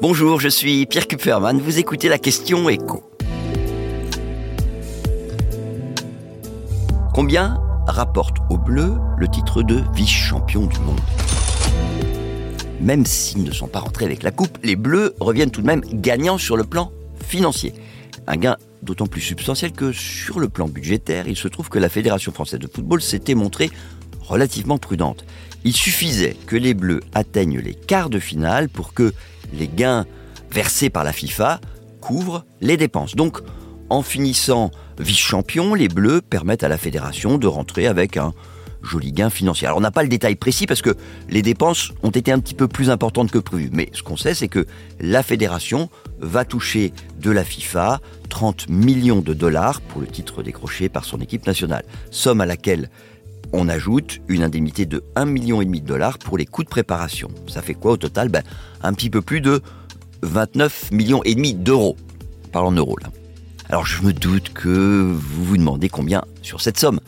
Bonjour, je suis Pierre Kupferman, vous écoutez la question écho. Combien rapporte au bleu le titre de vice-champion du monde? Même s'ils ne sont pas rentrés avec la coupe, les bleus reviennent tout de même gagnants sur le plan financier. Un gain d'autant plus substantiel que sur le plan budgétaire, il se trouve que la Fédération française de football s'était montrée relativement prudente. Il suffisait que les Bleus atteignent les quarts de finale pour que les gains versés par la FIFA couvrent les dépenses. Donc, en finissant vice-champion, les Bleus permettent à la fédération de rentrer avec un joli gain financier. Alors on n'a pas le détail précis parce que les dépenses ont été un petit peu plus importantes que prévu. Mais ce qu'on sait, c'est que la fédération va toucher de la FIFA 30 millions de dollars pour le titre décroché par son équipe nationale. Somme à laquelle on ajoute une indemnité de 1,5 million de dollars pour les coûts de préparation. Ça fait quoi au total? Ben, Un petit peu plus de 29 millions et demi d'euros. Parlons en euros là. Alors je me doute que vous vous demandez combien sur cette somme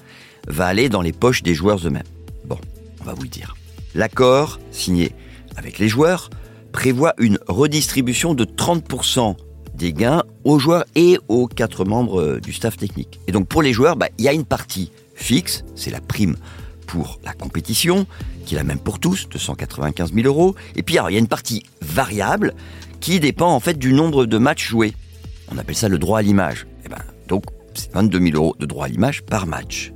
va aller dans les poches des joueurs eux-mêmes. Bon, on va vous le dire. L'accord signé avec les joueurs prévoit une redistribution de 30% des gains aux joueurs et aux quatre membres du staff technique. Et donc pour les joueurs, bah, il y a une partie fixe, c'est la prime pour la compétition, qui est la même pour tous, 295 000 euros. Et puis il y a une partie variable qui dépend en fait du nombre de matchs joués. On appelle ça le droit à l'image. Et eh ben, donc c'est 22 000 euros de droit à l'image par match.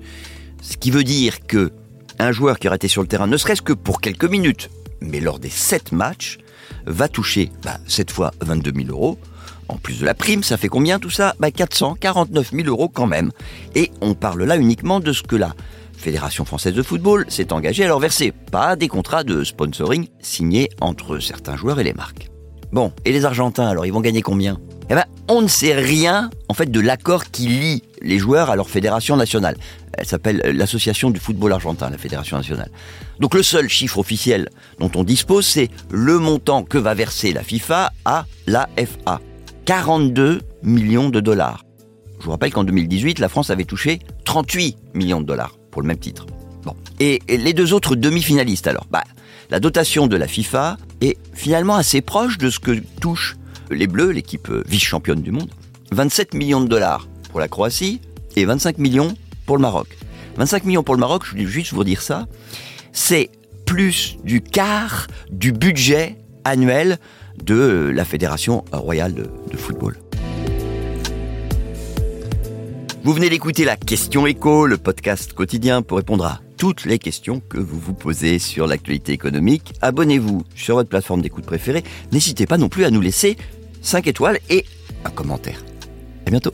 Ce qui veut dire que un joueur qui aurait été sur le terrain, ne serait-ce que pour quelques minutes, mais lors des 7 matchs, va toucher bah, cette fois 22 000 euros. En plus de la prime, ça fait combien tout ça? Bah, 449 000 euros quand même. Et on parle là uniquement de ce que la Fédération française de football s'est engagée à leur verser, pas des contrats de sponsoring signés entre certains joueurs et les marques. Bon, et les Argentins, alors ils vont gagner combien? Eh ben, on ne sait rien en fait de l'accord qui lie les joueurs à leur fédération nationale. Elle s'appelle l'Association du football argentin, la fédération nationale. Donc le seul chiffre officiel dont on dispose, c'est le montant que va verser la FIFA à la FA. 42 millions de dollars. Je vous rappelle qu'en 2018, la France avait touché 38 millions de dollars pour le même titre. Et, les deux autres demi-finalistes alors? Bah, La dotation de la FIFA est finalement assez proche de ce que touchent les Bleus, l'équipe vice-championne du monde. 27 millions de dollars pour la Croatie et 25 millions pour le Maroc. 25 millions pour le Maroc, je voulais juste vous dire ça, c'est plus du quart du budget annuel de la Fédération royale de, football. Vous venez d'écouter la question écho, le podcast quotidien pour répondre à toutes les questions que vous vous posez sur l'actualité économique. Abonnez-vous sur votre plateforme d'écoute préférée. N'hésitez pas non plus à nous laisser 5 étoiles et un commentaire. À bientôt.